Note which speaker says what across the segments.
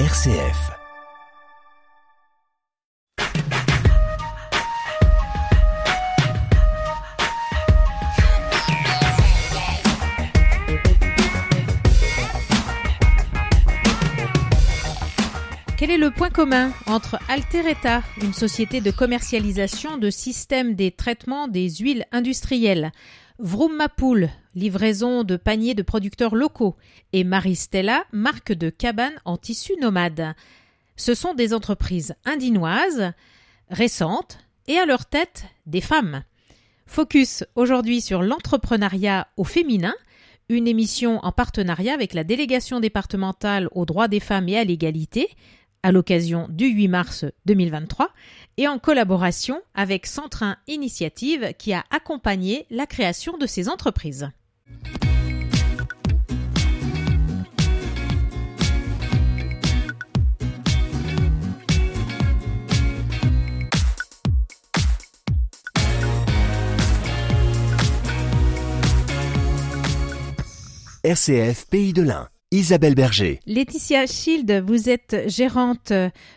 Speaker 1: RCF.
Speaker 2: Quel est le point commun entre Altereta, une société de commercialisation de systèmes des traitements des huiles industrielles, Vroom Mapoul, livraison de paniers de producteurs locaux, et Maristella, marque de cabanes en tissu nomade Ce sont des entreprises indinoises, récentes, et à leur tête des femmes. Focus aujourd'hui sur l'entrepreneuriat au féminin, une émission en partenariat avec la délégation départementale aux droits des femmes et à l'égalité, à l'occasion du 8 mars 2023 et en collaboration avec Centrin Initiative qui a accompagné la création de ces entreprises.
Speaker 1: RCF Pays de l'Ain. Isabelle Berger.
Speaker 2: Laetitia Schild, vous êtes gérante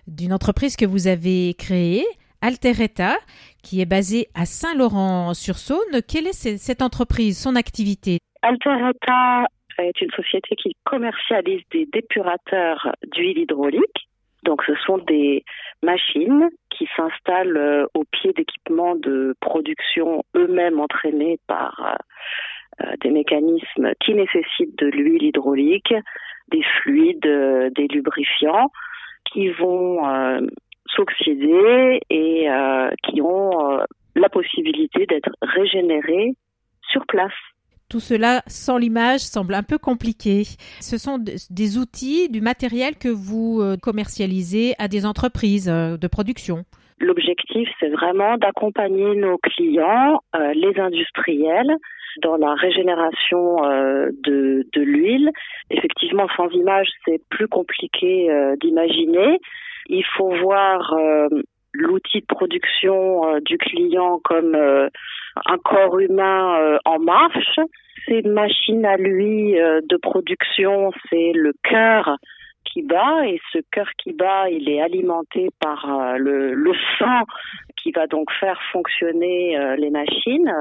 Speaker 2: d'une entreprise que vous avez créée, Altereta, qui est basée à Saint-Laurent-sur-Saône. Quelle est cette entreprise, son activité?
Speaker 3: Altereta est une société qui commercialise des dépurateurs d'huile hydraulique. Donc ce sont des machines qui s'installent euh, au pied d'équipements de production eux-mêmes entraînés par euh, euh, des mécanismes qui nécessitent de l'huile hydraulique, des fluides, des lubrifiants qui vont s'oxyder et qui ont la possibilité d'être régénérés sur place.
Speaker 2: Tout cela sans l'image semble un peu compliqué. Ce sont des outils, du matériel que vous commercialisez à des entreprises de production.
Speaker 3: L'objectif, c'est vraiment d'accompagner nos clients, les industriels, dans la régénération euh, de, de l'huile. Effectivement, sans image, c'est plus compliqué euh, d'imaginer. Il faut voir euh, l'outil de production du client comme un corps humain en marche. Ces machines à lui de production, c'est le cœur qui bat et ce cœur qui bat, il est alimenté par euh, le, sang qui va donc faire fonctionner euh, les machines.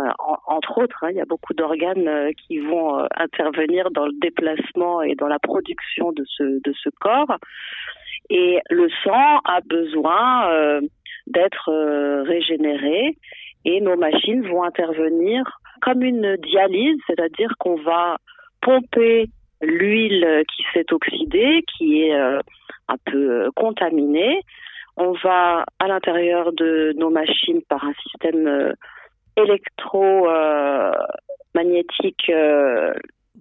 Speaker 3: entre autres, hein, il y a beaucoup d'organes euh, qui vont intervenir dans le déplacement et dans la production de ce corps. Et le sang a besoin d'être régénéré et nos machines vont intervenir comme une dialyse, c'est-à-dire qu'on va pomper l'huile qui s'est oxydée, qui est euh, un peu euh, contaminée. On va à l'intérieur de nos machines par un système euh, électromagnétique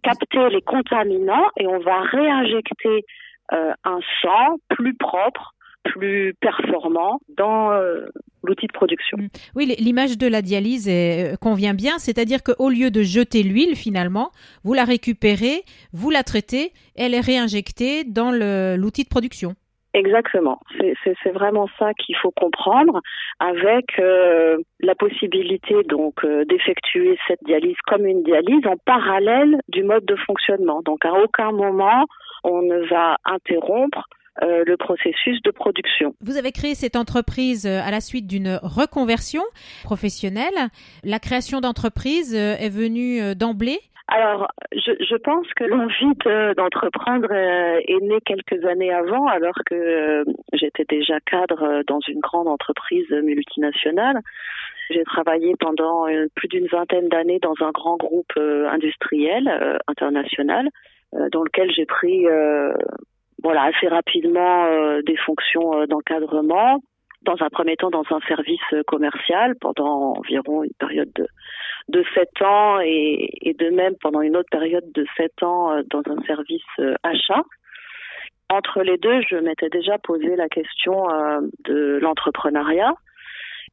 Speaker 3: capter les contaminants et on va réinjecter un sang plus propre plus performant dans euh, l'outil de production. Mm.
Speaker 2: Oui, l'image de la dialyse euh, convient bien, c'est-à-dire qu'au lieu de jeter l'huile, finalement, vous la récupérez, vous la traitez, elle est réinjectée dans l'outil de production.
Speaker 3: Exactement, c'est vraiment ça qu'il faut comprendre, avec euh, la possibilité donc d'effectuer cette dialyse comme une dialyse en parallèle du mode de fonctionnement. Donc à aucun moment on ne va interrompre euh, le processus de production.
Speaker 2: Vous avez créé cette entreprise euh, à la suite d'une reconversion professionnelle. La création d'entreprise euh, est venue d'emblée?
Speaker 3: Alors, je, je, pense que l'envie d'entreprendre est née quelques années avant, alors que j'étais déjà cadre dans une grande entreprise multinationale. J'ai travaillé pendant plus d'une vingtaine d'années dans un grand groupe industriel international, dans lequel j'ai pris voilà assez rapidement euh, des fonctions euh, d'encadrement dans un premier temps dans un service euh, commercial pendant environ une période de, de 7 ans et, et, de même pendant une autre période de 7 ans dans un service achat. Entre les deux, je m'étais déjà posé la question de l'entrepreneuriat.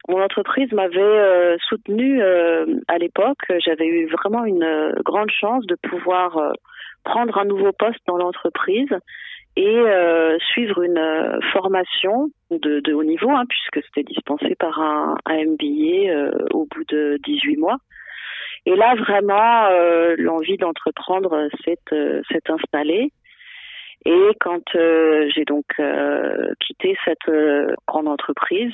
Speaker 3: Mon entreprise m'avait euh, soutenue à l'époque. J'avais eu vraiment une grande chance de pouvoir prendre un nouveau poste dans l'entreprise et euh, suivre une euh, formation de, haut niveau, hein, puisque c'était dispensé par un, un MBA euh, au bout de 18 mois. Et là, vraiment, l'envie d'entreprendre s'est installée. Et quand j'ai donc quitté cette grande entreprise,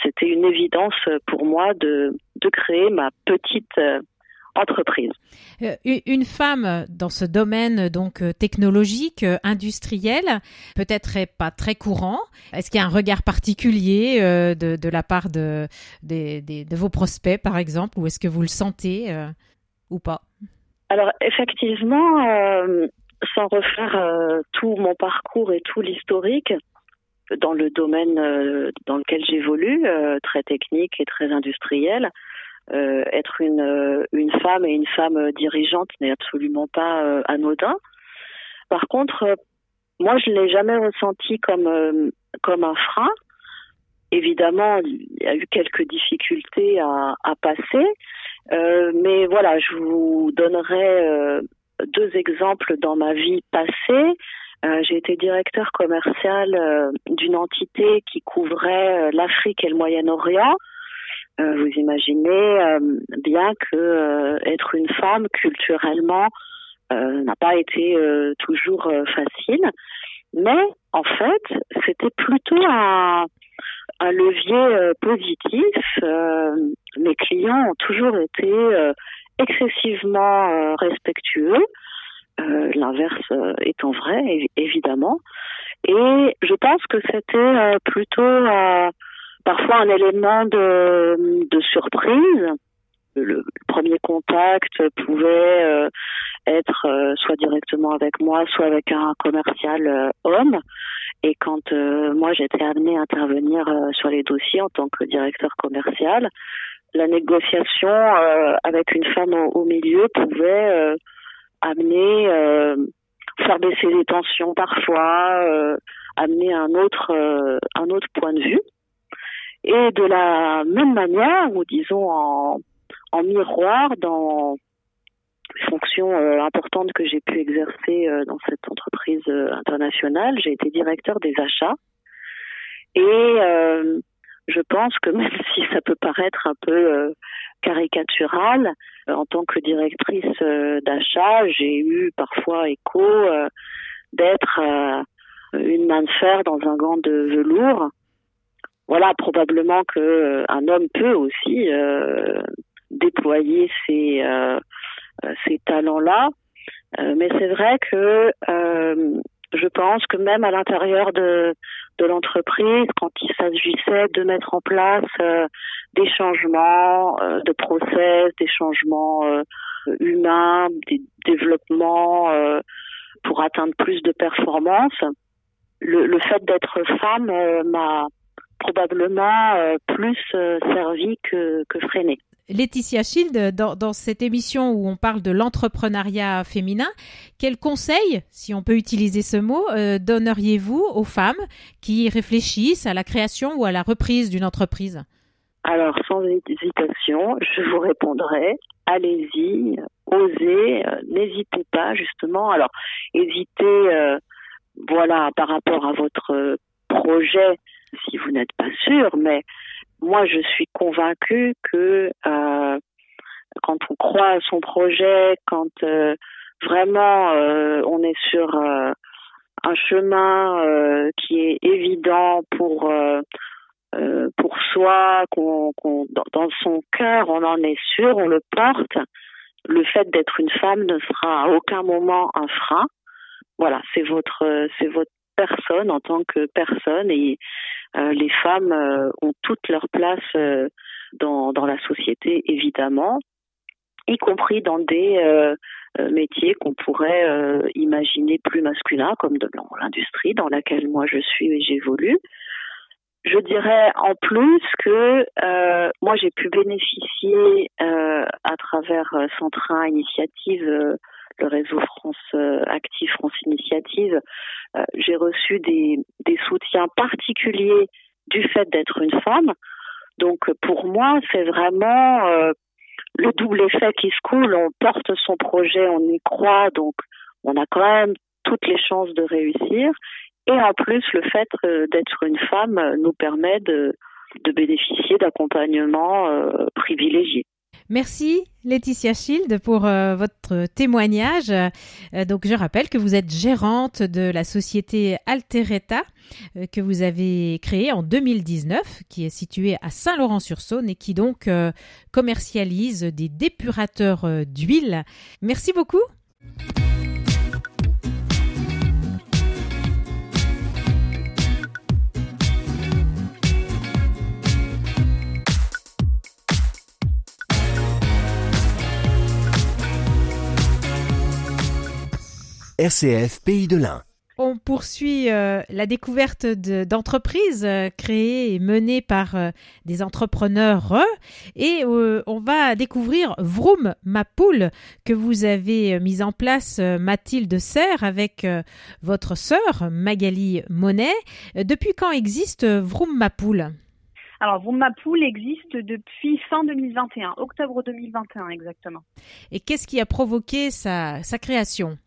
Speaker 3: c'était une évidence pour moi de, de créer ma petite entreprise.
Speaker 2: Euh, une femme dans ce domaine donc euh, technologique, euh, industriel, peut-être pas très courant. Est-ce qu'il y a un regard particulier de, la part de, de, vos prospects, par exemple, ou est-ce que vous le sentez ou pas?
Speaker 3: Alors effectivement, sans refaire tout mon parcours et tout l'historique, dans le domaine dans lequel j'évolue, très technique et très industriel, euh, être une, euh, une femme et une femme dirigeante n'est absolument pas euh, anodin. Par contre, moi, je ne l'ai jamais ressenti comme, comme un frein. Évidemment, il y a eu quelques difficultés à, à passer, mais voilà, je vous donnerai deux exemples dans ma vie passée. j'ai été directeur commercial d'une entité qui couvrait l'Afrique et le Moyen-Orient. Euh, vous imaginez euh, bien que euh, être une femme culturellement n'a pas été toujours facile, mais en fait c'était plutôt un, un levier positif. mes clients ont toujours été excessivement respectueux, l'inverse étant vrai évidemment. Et je pense que c'était plutôt parfois un élément de, de surprise. Le premier contact pouvait euh, être euh, soit directement avec moi, soit avec un commercial euh, homme. Et quand moi j'étais amenée à intervenir sur les dossiers en tant que directeur commercial, la négociation avec une femme au, au milieu pouvait amener faire baisser les tensions parfois, amener un autre un autre point de vue. Et de la même manière, ou disons en, miroir, dans les fonctions euh, importantes que j'ai pu exercer euh, dans cette entreprise euh, internationale, j'ai été directeur des achats. Et je pense que même si ça peut paraître un peu caricatural, en tant que directrice d'achat, j'ai eu parfois écho d'être une main de fer dans un gant de velours voilà, probablement que euh, un homme peut aussi euh, déployer ces euh, ces talents-là, mais c'est vrai que je pense que même à l'intérieur de de l'entreprise, quand il s'agissait de mettre en place des changements de process, des changements humains, des développements pour atteindre plus de performance, le, le fait d'être femme m'a probablement euh, plus euh, servi que, que freiné.
Speaker 2: Laetitia Schild, dans, dans, cette émission où on parle de l'entrepreneuriat féminin, quel conseil, si on peut utiliser ce mot, euh, donneriez-vous aux femmes qui réfléchissent à la création ou à la reprise d'une entreprise?
Speaker 3: Alors, sans hésitation, je vous répondrai, allez-y, osez, n'hésitez pas justement. Alors, hésitez, voilà, par rapport à votre projet, si vous n'êtes pas sûr, mais moi je suis convaincue que euh, quand on croit à son projet, quand euh, vraiment euh, on est sur un chemin qui est évident pour pour soi, qu'on, dans, son cœur on en est sûr, on le porte. Le fait d'être une femme ne sera à aucun moment un frein. Voilà, c'est votre c'est votre personne en tant que personne et les femmes euh, ont toute leur place euh, dans, dans la société évidemment y compris dans des métiers qu'on pourrait imaginer plus masculins comme de l'industrie dans laquelle moi je suis et j'évolue. Je dirais en plus que euh, moi j'ai pu bénéficier euh, à travers Centrin Initiative le réseau France euh, Active, France Initiative, euh, j'ai reçu des, soutiens particuliers du fait d'être une femme. Donc pour moi, c'est vraiment euh, le double effet qui se coule. On porte son projet, on y croit, donc on a quand même toutes les chances de réussir. Et en plus, le fait d'être une femme nous permet de, de bénéficier d'accompagnements privilégiés.
Speaker 2: Merci Laetitia Schild pour euh, votre témoignage. Euh, donc je rappelle que vous êtes gérante de la société Altereta euh, que vous avez créée en 2019, qui est située à Saint-Laurent-sur-Saône et qui donc commercialise des dépurateurs d'huile. Merci beaucoup.
Speaker 1: RCF Pays de l'Ain.
Speaker 2: On poursuit euh, la découverte d'entreprises euh, créées et menées par euh, des entrepreneurs et on va découvrir Vroom Ma Poule que vous avez mis en place Mathilde Serre avec votre sœur Magali Monet. Depuis quand existe Vroom Ma Poule?
Speaker 4: Alors, Vroom Ma Poule existe depuis fin 2021, octobre 2021 exactement.
Speaker 2: Et qu'est-ce qui a provoqué sa création?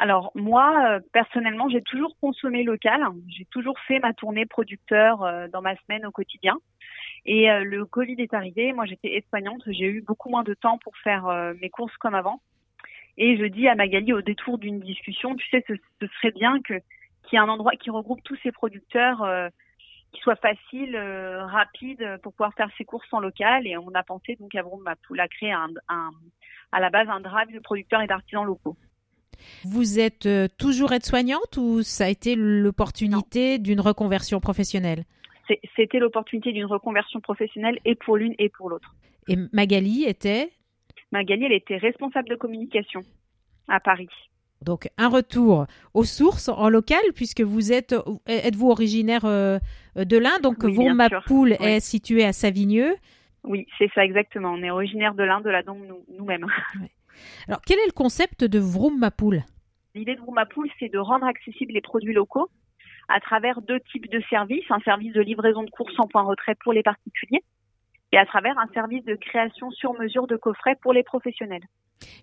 Speaker 4: Alors moi, euh, personnellement, j'ai toujours consommé local. J'ai toujours fait ma tournée producteur euh, dans ma semaine au quotidien. Et euh, le Covid est arrivé. Moi, j'étais espagnole. J'ai eu beaucoup moins de temps pour faire mes courses comme avant. Et je dis à Magali au détour d'une discussion, tu sais, ce, serait bien que qu'il y ait un endroit qui regroupe tous ces producteurs, qui soit facile, rapide pour pouvoir faire ses courses en local. Et on a pensé donc à Vroom a créé un, un, à la base un drive de producteurs et d'artisans locaux.
Speaker 2: Vous êtes euh, toujours aide-soignante ou ça a été l'opportunité d'une reconversion professionnelle?
Speaker 4: C'était l'opportunité d'une reconversion professionnelle et pour l'une et pour l'autre.
Speaker 2: Et Magali était?
Speaker 4: Magali, elle était responsable de communication à Paris.
Speaker 2: Donc un retour aux sources en local puisque vous êtes êtes-vous originaire euh, de l'Inde? Donc oui, Poule est situé à Savigneux.
Speaker 4: Oui, c'est ça exactement. On est originaire de l'Inde, de la Dombe nous-mêmes.
Speaker 2: Alors, quel est le concept de Vroom Ma Poule
Speaker 4: L'idée de Vroom Ma Poule, c'est de rendre accessibles les produits locaux à travers deux types de services. Un service de livraison de courses en point retrait pour les particuliers et à travers un service de création sur mesure de coffrets pour les professionnels.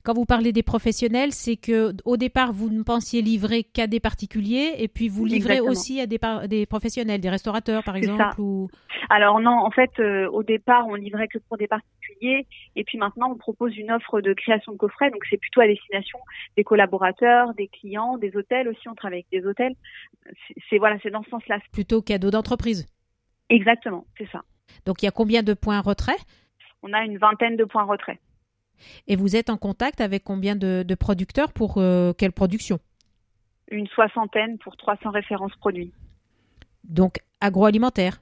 Speaker 2: Quand vous parlez des professionnels, c'est que au départ vous ne pensiez livrer qu'à des particuliers et puis vous livrez aussi à des, des, professionnels, des restaurateurs par exemple ou...
Speaker 4: Alors non, en fait euh, au départ on livrait que pour des particuliers et puis maintenant on propose une offre de création de coffrets donc c'est plutôt à destination des collaborateurs, des clients, des hôtels aussi on travaille avec des hôtels. C'est voilà, c'est dans ce sens-là.
Speaker 2: Plutôt cadeau d'entreprise.
Speaker 4: Exactement, c'est ça.
Speaker 2: Donc il y a combien de points retrait?
Speaker 4: On a une vingtaine de points retrait.
Speaker 2: Et vous êtes en contact avec combien de, producteurs pour euh, quelle production?
Speaker 4: Une soixantaine pour 300 références produits.
Speaker 2: Donc agroalimentaire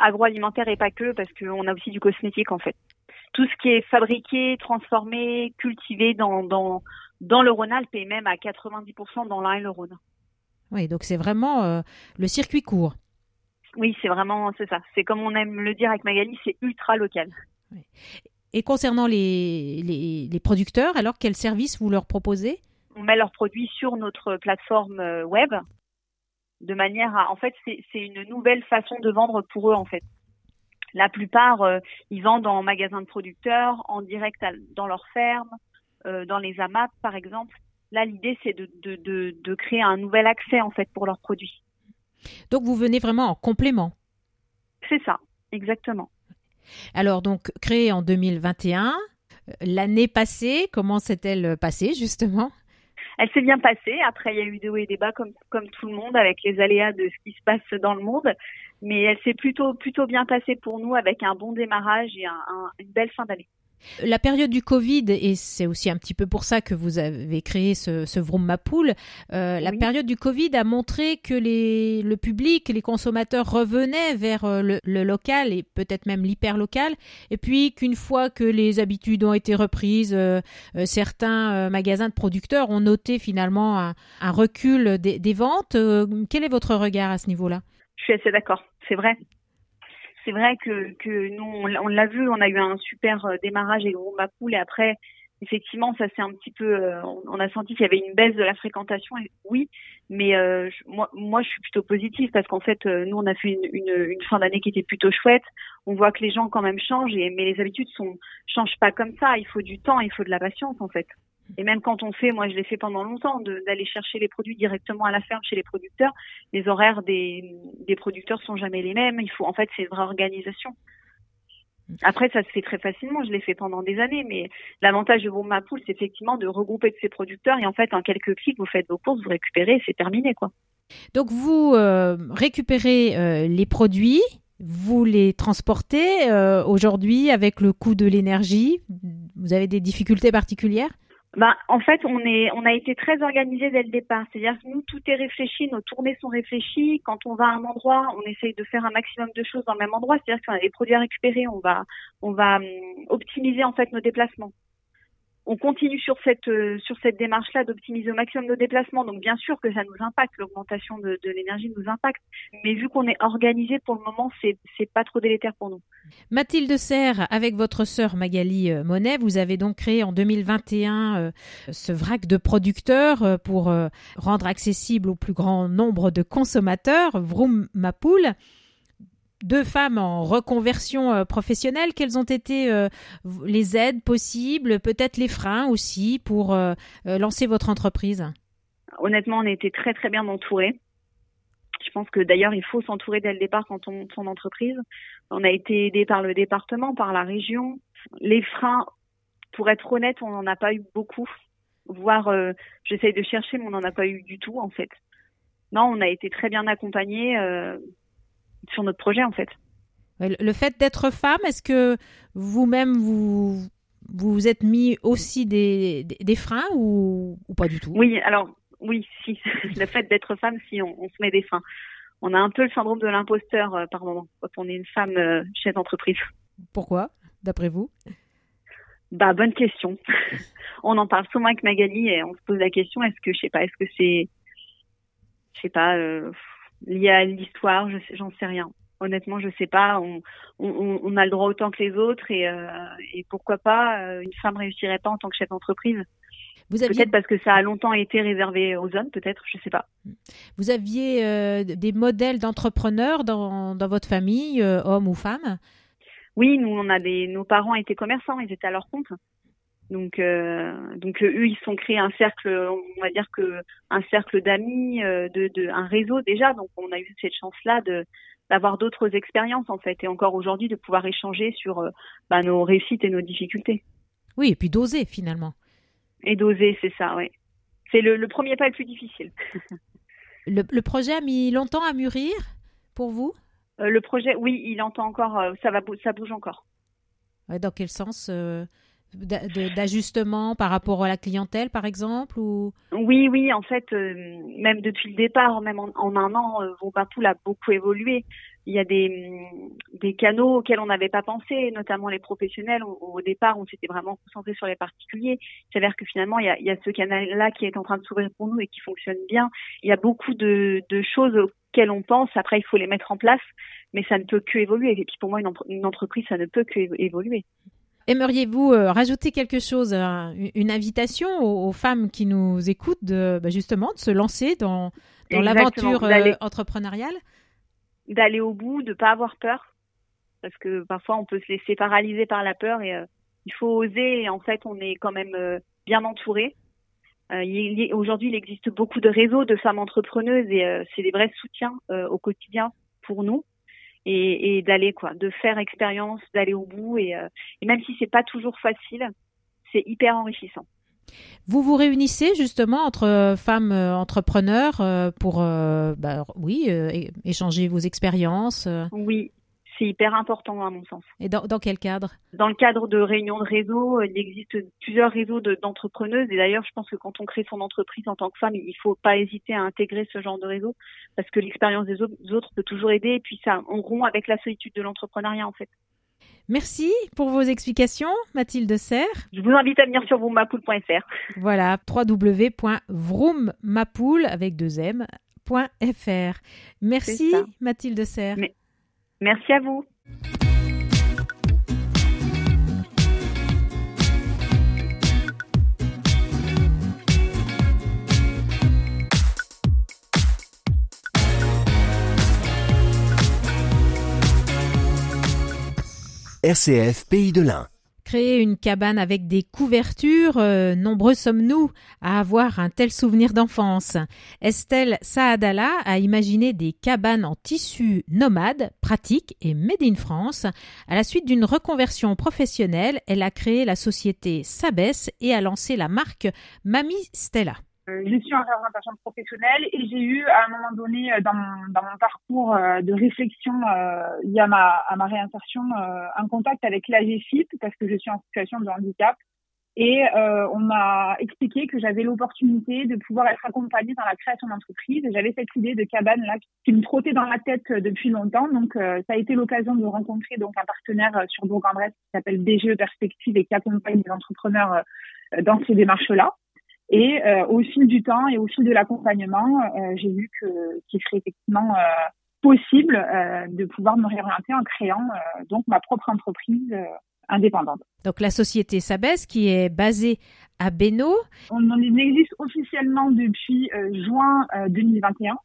Speaker 4: Agroalimentaire et pas que, parce qu'on a aussi du cosmétique en fait. Tout ce qui est fabriqué, transformé, cultivé dans, dans, dans le Rhône-Alpes et même à 90% dans l'Ain et le Rhône.
Speaker 2: Oui, donc c'est vraiment euh, le circuit court.
Speaker 4: Oui, c'est vraiment, c'est ça. C'est comme on aime le dire avec Magali, c'est ultra local.
Speaker 2: Et concernant les, les, producteurs, alors quels services vous leur proposez?
Speaker 4: On met leurs produits sur notre plateforme euh, web de manière à, en fait, c'est une nouvelle façon de vendre pour eux en fait. La plupart, euh, ils vendent en magasin de producteurs, en direct dans leur ferme, euh, dans les AMAP par exemple. Là, l'idée c'est de, de, de, de créer un nouvel accès en fait pour leurs produits.
Speaker 2: Donc vous venez vraiment en complément.
Speaker 4: C'est ça, exactement.
Speaker 2: Alors donc créé en 2021, euh, l'année passée, comment s'est-elle passée justement?
Speaker 4: Elle s'est bien passée. Après, il y a eu des hauts et des bas comme, tout le monde avec les aléas de ce qui se passe dans le monde. Mais elle s'est plutôt, plutôt bien passée pour nous avec un bon démarrage et une belle fin d'année.
Speaker 2: La période du Covid, et c'est aussi un petit peu pour ça que vous avez créé ce, ce Vroom Mapoul, euh, la période du Covid a montré que les, le public, les consommateurs revenaient vers euh, le, local et peut-être même l'hyper local, et puis qu'une fois que les habitudes ont été reprises, euh, certains magasins de producteurs ont noté finalement un, recul des, des ventes. quel est votre regard à ce niveau-là?
Speaker 4: Je suis assez d'accord, c'est vrai c'est vrai que, nous, on, l'a vu, on a eu un super euh, démarrage avec Roomba Pool et après, effectivement, ça c'est un petit peu, euh, on, a senti qu'il y avait une baisse de la fréquentation. Et, oui, mais euh, moi, moi, je suis plutôt positive parce qu'en fait, nous, on a fait une, une, une fin d'année qui était plutôt chouette. On voit que les gens quand même changent, et, mais les habitudes sont changent pas comme ça. Il faut du temps, il faut de la patience en fait. Et même quand on fait, moi je l'ai fait pendant longtemps, d'aller chercher les produits directement à la ferme chez les producteurs. Les horaires des, des producteurs sont jamais les mêmes. Il faut, en fait, c'est une vraie organisation. Après, ça se fait très facilement. Je l'ai fait pendant des années, mais l'avantage de ma poule, c'est effectivement de regrouper tous ces producteurs et en fait, en quelques clics, vous faites vos courses, vous récupérez, c'est terminé, quoi.
Speaker 2: Donc, vous euh, récupérez euh, les produits, vous les transportez euh, aujourd'hui avec le coût de l'énergie. Vous avez des difficultés particulières?
Speaker 4: Bah, en fait, on est, on a été très organisé dès le départ. C'est-à-dire que nous, tout est réfléchi, nos tournées sont réfléchies. Quand on va à un endroit, on essaye de faire un maximum de choses dans le même endroit. C'est-à-dire qu'on a des produits à récupérer, on va, on va hum, optimiser en fait nos déplacements on continue sur cette euh, sur cette démarche-là d'optimiser au maximum nos déplacements. Donc bien sûr que ça nous impacte, l'augmentation de, l'énergie nous impacte, mais vu qu'on est organisé pour le moment, c'est c'est pas trop délétère pour nous.
Speaker 2: Mathilde Serre, avec votre sœur Magali euh, Monet, vous avez donc créé en 2021 euh, ce vrac de producteurs pour rendre accessible au plus grand nombre de consommateurs Vroom Mapoul deux femmes en reconversion euh, professionnelle. Quelles ont été euh, les aides possibles, peut-être les freins aussi pour euh, lancer votre entreprise?
Speaker 4: Honnêtement, on été très très bien entourés. Je pense que d'ailleurs, il faut s'entourer dès le départ quand on monte son entreprise. On a été aidé par le département, par la région. Les freins, pour être honnête, on n'en a pas eu beaucoup. Voire, j'essaye de chercher, mais on n'en a pas eu du tout en fait. Non, on a été très bien accompagnés sur notre projet en fait.
Speaker 2: Le fait d'être femme, est-ce que vous-même vous vous êtes mis aussi des, des, freins ou, ou, pas du tout?
Speaker 4: Oui, alors oui, si le fait d'être femme, si on, se met des freins. On a un peu le syndrome de l'imposteur euh, par moment quand on est une femme euh, chef d'entreprise.
Speaker 2: Pourquoi, d'après vous?
Speaker 4: Bah bonne question. on en parle souvent avec Magali et on se pose la question est-ce que je sais pas, est-ce que c'est, je sais pas. Euh, lié à l'histoire, je j'en sais rien. Honnêtement, je sais pas. On, on, on, a le droit autant que les autres et, euh, et pourquoi pas euh, une femme réussirait pas en tant que chef d'entreprise. Vous aviez... Peut-être parce que ça a longtemps été réservé aux hommes, peut-être, je sais pas.
Speaker 2: Vous aviez euh, des modèles d'entrepreneurs dans, dans votre famille, euh, hommes ou femmes?
Speaker 4: Oui, nous on a des, nos parents étaient commerçants, ils étaient à leur compte. Donc, euh, donc eux, ils sont créés un cercle, on va dire que un cercle d'amis, euh, de, de, un réseau déjà. Donc, on a eu cette chance-là de d'avoir d'autres expériences en fait, et encore aujourd'hui de pouvoir échanger sur euh, bah, nos réussites et nos difficultés.
Speaker 2: Oui, et puis d'oser finalement.
Speaker 4: Et d'oser, c'est ça, oui. C'est le, le, premier pas le plus difficile.
Speaker 2: le, le, projet a mis longtemps à mûrir pour vous?
Speaker 4: Euh, Le projet, oui, il entend encore, ça va, ça bouge encore.
Speaker 2: dans quel sens d'ajustement par rapport à la clientèle, par exemple ou...
Speaker 4: Oui, oui, en fait, euh, même depuis le départ, même en, un an, euh, a beaucoup évolué. Il y a des, mm, des canaux auxquels on n'avait pas pensé, notamment les professionnels. Au, départ, on s'était vraiment concentré sur les particuliers. Il s'avère que finalement, il y a, il y a ce canal-là qui est en train de s'ouvrir pour nous et qui fonctionne bien. Il y a beaucoup de, de choses auxquelles on pense. Après, il faut les mettre en place, mais ça ne peut que évoluer. Et puis pour moi, une, une entreprise, ça ne peut que évoluer.
Speaker 2: Aimeriez-vous euh, rajouter quelque chose, euh, une invitation aux, femmes qui nous écoutent de bah, justement de se lancer dans, dans l'aventure euh, entrepreneuriale?
Speaker 4: D'aller au bout, de pas avoir peur, parce que parfois on peut se laisser paralyser par la peur et il faut oser. Et en fait, on est quand même bien entouré. Aujourd'hui, il existe beaucoup de réseaux de femmes entrepreneuses et c'est des vrais soutiens au quotidien pour nous et, et d'aller quoi, de faire expérience, d'aller au bout et, euh, et même si c'est pas toujours facile, c'est hyper enrichissant.
Speaker 2: Vous vous réunissez justement entre euh, femmes euh, entrepreneurs pour, bah, oui, échanger vos expériences.
Speaker 4: Oui, c'est hyper important à mon sens.
Speaker 2: Et dans, dans, quel cadre?
Speaker 4: Dans le cadre de réunions de réseau, euh, il existe plusieurs réseaux d'entrepreneuses. et d'ailleurs, je pense que quand on crée son entreprise en tant que femme, il ne faut pas hésiter à intégrer ce genre de réseau parce que l'expérience des autres peut toujours aider. Et puis ça, on rompt avec la solitude de l'entrepreneuriat en fait.
Speaker 2: Merci pour vos explications, Mathilde Serre.
Speaker 4: Je vous invite à venir sur vroommapool.fr.
Speaker 2: Voilà, www.vroommapool avec deux m.fr. Merci, Mathilde Serre.
Speaker 4: Merci à vous.
Speaker 1: RCF Pays de l'Ain.
Speaker 2: Créer une cabane avec des couvertures. Euh, nombreux sommes-nous à avoir un tel souvenir d'enfance. Estelle Saadala a imaginé des cabanes en tissu nomade, pratiques et made in France. À la suite d'une reconversion professionnelle, elle a créé la société Sabès et a lancé la marque Mami Stella.
Speaker 5: Euh, je suis en réorientation professionnelle et j'ai eu à un moment donné euh, dans mon, parcours euh, de réflexion a ma, à ma réinsertion un contact avec l'AGFIP parce que je suis en situation de handicap et on m'a expliqué que j'avais l'opportunité de pouvoir être accompagnée dans la création d'entreprise. J'avais cette idée de cabane là qui me trottait dans la tête depuis longtemps. Donc ça a été l'occasion de rencontrer donc un partenaire sur Bourg-en-Bresse qui s'appelle BGE Perspective et qui accompagne les entrepreneurs dans ces démarches-là. Et euh, au fil du temps et au fil de l'accompagnement, euh, j'ai vu que qu'il serait effectivement euh, possible de pouvoir me réorienter en créant donc ma propre entreprise indépendante.
Speaker 2: Donc la société Sabès qui est basée à Beno.
Speaker 5: On existe officiellement depuis juin 2021,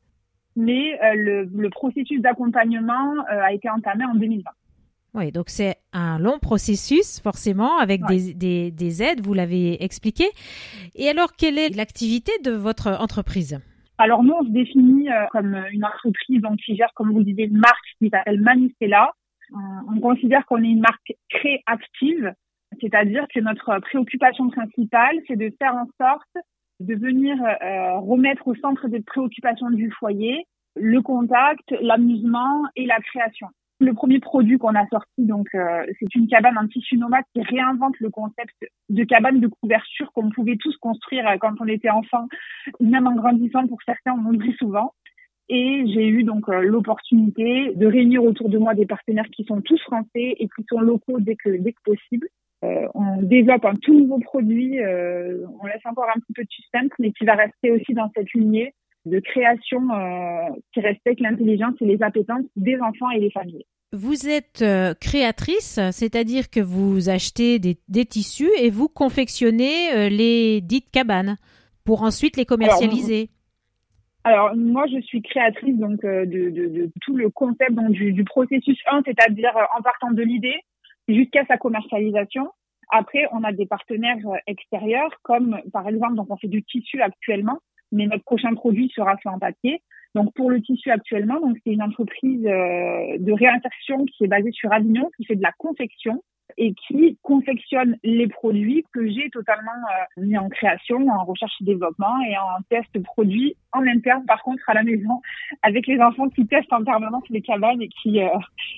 Speaker 5: mais le, le, processus d'accompagnement a été entamé en 2020.
Speaker 2: Oui, donc c'est un long processus, forcément, avec des, des, aides, vous l'avez expliqué. Et alors, quelle est l'activité de votre entreprise?
Speaker 5: Alors nous, on se définit euh, comme une entreprise donc, qui gère, comme vous le disiez, une marque qui s'appelle Manistella. On, considère qu'on est une marque créative, c'est-à-dire que notre préoccupation principale, c'est de faire en sorte de venir euh, remettre au centre des préoccupations du foyer le contact, l'amusement et la création. Le premier produit qu'on a sorti, donc, euh, c'est une cabane en tissu nomade qui réinvente le concept de cabane de couverture qu'on pouvait tous construire euh, quand on était enfant, même en grandissant pour certains, on dit souvent. Et j'ai eu donc euh, l'opportunité de réunir autour de moi des partenaires qui sont tous français et qui sont locaux dès que dès que possible. on développe un tout nouveau produit. on laisse encore un petit peu de suspense, mais qui va rester aussi dans cette lignée de création euh, qui respecte l'intelligence et les appétences des enfants et des familles.
Speaker 2: Vous êtes euh, créatrice, c'est-à-dire que vous achetez des, tissus et vous confectionnez euh, les dites cabanes pour ensuite les commercialiser.
Speaker 5: Alors, moi, je suis créatrice donc de, tout le concept donc, du, du processus 1, c'est-à-dire en partant de l'idée jusqu'à sa commercialisation. Après, on a des partenaires extérieurs, comme par exemple, donc on fait du tissu actuellement mais notre prochain produit sera fait en papier. Donc pour le tissu actuellement, donc c'est une entreprise euh, de réinsertion qui est basée sur Avignon, qui fait de la confection et qui confectionne les produits que j'ai totalement euh, mis en création, en recherche et développement et en test produit en interne par contre à la maison avec les enfants qui testent en permanence les cabanes et qui euh,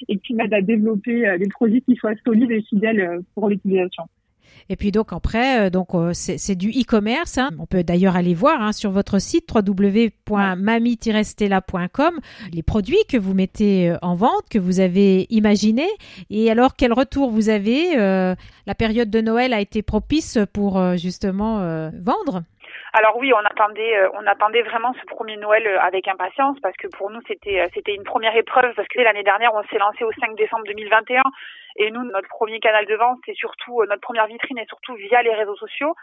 Speaker 5: et qui m'aident à développer des produits qui soient solides et fidèles pour l'utilisation.
Speaker 2: Et puis donc après, euh, donc euh, c'est du e-commerce. Hein. On peut d'ailleurs aller voir hein, sur votre site www.mami-stella.com les produits que vous mettez euh, en vente, que vous avez imaginés. Et alors quel retour vous avez La période de Noël a été propice pour justement vendre?
Speaker 6: Alors oui, on attendait, on attendait vraiment ce premier Noël avec impatience parce que pour nous c'était c'était une première épreuve parce que l'année dernière on s'est lancé au 5 décembre 2021 et nous, notre premier canal de vente, c'est surtout euh, notre première vitrine est surtout via les réseaux sociaux.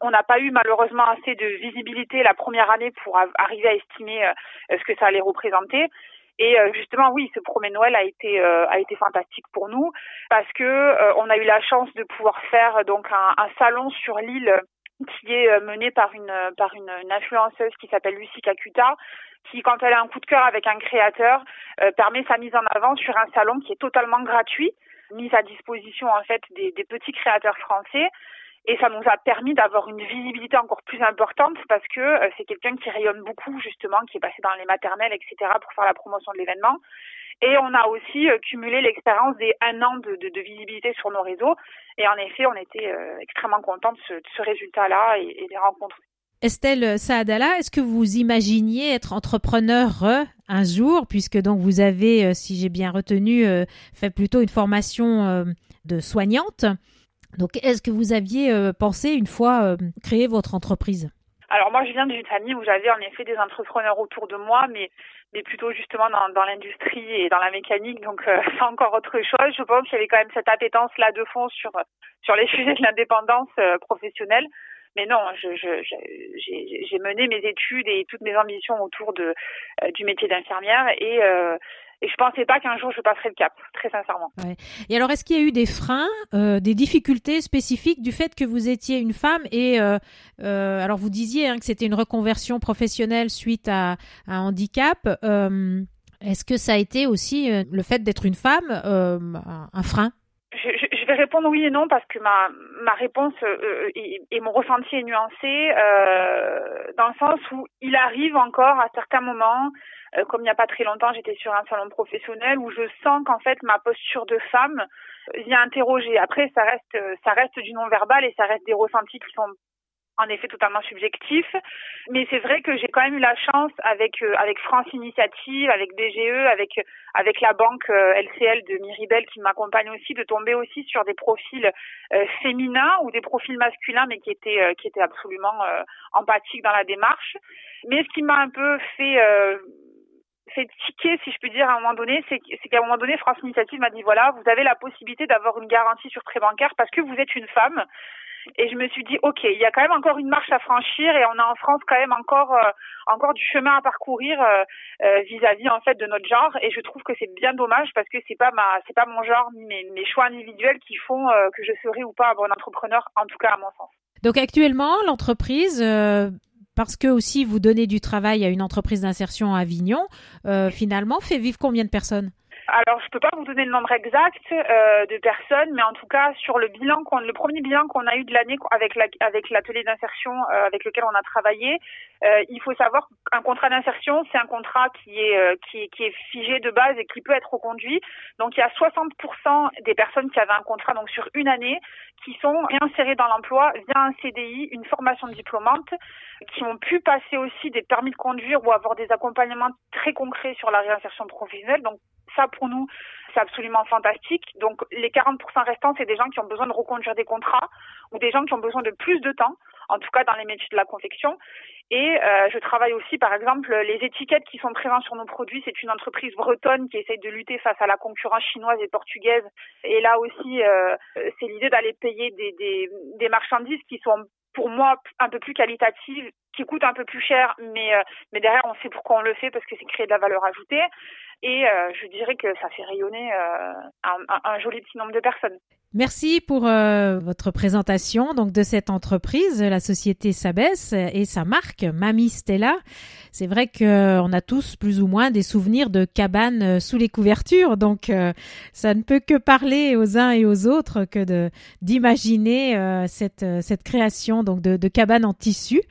Speaker 6: On n'a pas eu malheureusement assez de visibilité la première année pour arriver à estimer euh, ce que ça allait représenter. Et euh, justement, oui, ce premier Noël a été a été fantastique pour nous parce que on a eu la chance de pouvoir faire donc un, un salon sur l'île qui est mené par une par une, influenceuse qui s'appelle Lucie Kakuta qui, quand elle a un coup de cœur avec un créateur, permet sa mise en avant sur un salon qui est totalement gratuit mise à disposition en fait des, petits créateurs français et ça nous a permis d'avoir une visibilité encore plus importante parce que euh, c'est quelqu'un qui rayonne beaucoup justement, qui est passé dans les maternelles, etc. pour faire la promotion de l'événement. Et on a aussi euh, cumulé l'expérience des un an de, de, de, visibilité sur nos réseaux. Et en effet, on était euh, extrêmement contents de ce, résultat-là et, et des rencontres
Speaker 2: Estelle Saadala, est-ce que vous imaginiez être entrepreneur euh, un jour, puisque donc vous avez, si j'ai bien retenu, fait plutôt une formation de soignante. Donc, est-ce que vous aviez pensé une fois créer votre entreprise?
Speaker 6: Alors moi, je viens d'une famille où j'avais en effet des entrepreneurs autour de moi, mais mais plutôt justement dans, dans l'industrie et dans la mécanique, donc c'est encore autre chose. Je pense qu'il y avait quand même cette appétence là de fond sur sur les sujets de l'indépendance professionnelle. Mais non, je, je, j'ai mené mes études et toutes mes ambitions autour de du métier d'infirmière et et je pensais pas qu'un jour je passerais le cap, très sincèrement.
Speaker 2: Et alors, est-ce qu'il y a eu des freins, euh, des difficultés spécifiques du fait que vous étiez une femme et euh, euh, alors vous disiez hein, que c'était une reconversion professionnelle suite à, un handicap. Euh, est-ce que ça a été aussi euh, le fait d'être une femme un frein?
Speaker 6: Je, je, vais répondre oui et non parce que ma, ma réponse et, et, mon ressenti est nuancé dans le sens où il arrive encore à certains moments euh, comme il n'y a pas très longtemps, j'étais sur un salon professionnel où je sens qu'en fait ma posture de femme vient interroger. Après, ça reste, ça reste du non-verbal et ça reste des ressentis qui sont en effet totalement subjectifs. Mais c'est vrai que j'ai quand même eu la chance avec euh, avec France Initiative, avec DGE, avec avec la banque LCL euh, de Miribel qui m'accompagne aussi, de tomber aussi sur des profils féminins ou des profils masculins, mais qui étaient qui étaient absolument empathiques dans la démarche. Mais ce qui m'a un peu fait fait ticket, si je peux dire, à un moment donné, c'est qu'à un moment donné, France Initiative m'a dit voilà, vous avez la possibilité d'avoir une garantie sur prêt bancaire parce que vous êtes une femme. Et je me suis dit ok, il y a quand même encore une marche à franchir et on a en France quand même encore euh, encore du chemin à parcourir euh, euh, vis-à-vis en fait de notre genre. Et je trouve que c'est bien dommage parce que c'est pas ma c'est pas mon genre ni mes, choix individuels qui font que je serai ou pas un bon entrepreneur, en tout cas à mon sens.
Speaker 2: Donc actuellement, l'entreprise parce que aussi vous donnez du travail à une entreprise d'insertion à Avignon, finalement, fait vivre combien de personnes?
Speaker 6: Alors, je peux pas vous donner le nombre exact euh, de personnes, mais en tout cas, sur le bilan, qu'on, le premier bilan qu'on a eu de l'année avec la, avec l'atelier d'insertion euh, avec lequel on a travaillé, euh, il faut savoir qu'un contrat d'insertion, c'est un contrat qui est, euh, qui, qui, est figé de base et qui peut être reconduit. Donc, il y a 60% des personnes qui avaient un contrat donc sur une année qui sont réinsérées dans l'emploi via un CDI, une formation diplômante, qui ont pu passer aussi des permis de conduire ou avoir des accompagnements très concrets sur la réinsertion professionnelle. Donc, ça, pour nous, c'est absolument fantastique. Donc, les 40% restants, c'est des gens qui ont besoin de reconduire des contrats ou des gens qui ont besoin de plus de temps, en tout cas dans les métiers de la confection. Et euh, je travaille aussi, par exemple, les étiquettes qui sont présentes sur nos produits. C'est une entreprise bretonne qui essaye de lutter face à la concurrence chinoise et portugaise. Et là aussi, euh, c'est l'idée d'aller payer des, des, des marchandises qui sont pour moi un peu plus qualitatives, qui coûtent un peu plus cher, mais, euh, mais derrière on sait pourquoi on le fait parce que c'est créer de la valeur ajoutée. Et euh, je dirais que ça fait rayonner euh, un, un, joli petit nombre de personnes.
Speaker 2: Merci pour euh, votre présentation donc de cette entreprise, la société Sabès et sa marque Mamie Stella. C'est vrai que on a tous plus ou moins des souvenirs de cabanes sous les couvertures, donc ça ne peut que parler aux uns et aux autres que de d'imaginer cette cette création donc de, de cabanes en tissu.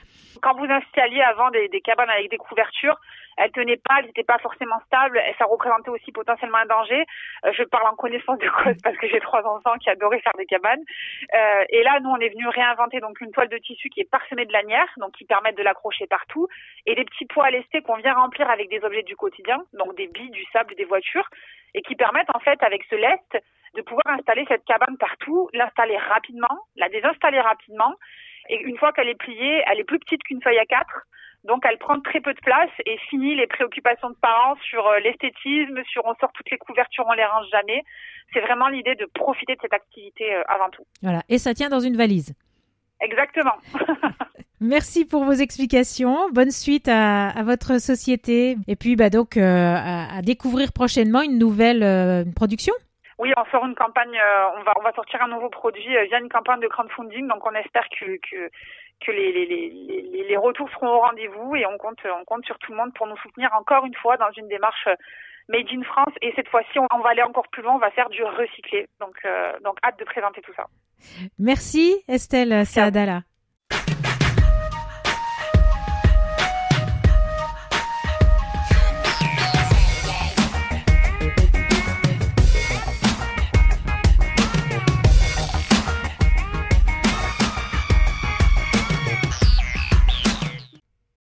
Speaker 6: Quand vous installiez avant des, cabanes avec des couvertures, elle tenait pas, elle n'était pas forcément stable, et ça représentait aussi potentiellement un danger. Euh, je parle en connaissance de cause parce que j'ai trois enfants qui adoraient faire des cabanes. Euh, et là, nous, on est venu réinventer donc une toile de tissu qui est parsemée de lanières, donc qui permettent de l'accrocher partout, et des petits poids à lester qu'on vient remplir avec des objets du quotidien, donc des billes, du sable, des voitures, et qui permettent en fait avec ce lest de pouvoir installer cette cabane partout, l'installer rapidement, la désinstaller rapidement. Et une fois qu'elle est pliée, elle est plus petite qu'une feuille à quatre. Donc elle prend très peu de place et finit les préoccupations de parents sur euh, l'esthétisme, sur on sort toutes les couvertures, on les range jamais. C'est vraiment l'idée de profiter de cette activité euh, avant tout.
Speaker 2: Voilà, et ça tient dans une valise.
Speaker 6: Exactement.
Speaker 2: Merci pour vos explications. Bonne suite à, à votre société. Et puis, bah donc, euh, à, à, découvrir prochainement une nouvelle euh, production.
Speaker 6: Oui, on sort une campagne. Euh, on va on va sortir un nouveau produit via une campagne de crowdfunding. Donc, on espère que que que les, les, les, les retours seront au rendez-vous et on compte, on compte sur tout le monde pour nous soutenir encore une fois dans une démarche euh, Made in France. Et cette fois-ci, on, va aller encore plus loin, on va faire du recyclé. Donc, euh, donc hâte de présenter tout ça.
Speaker 2: Merci Estelle Saadala.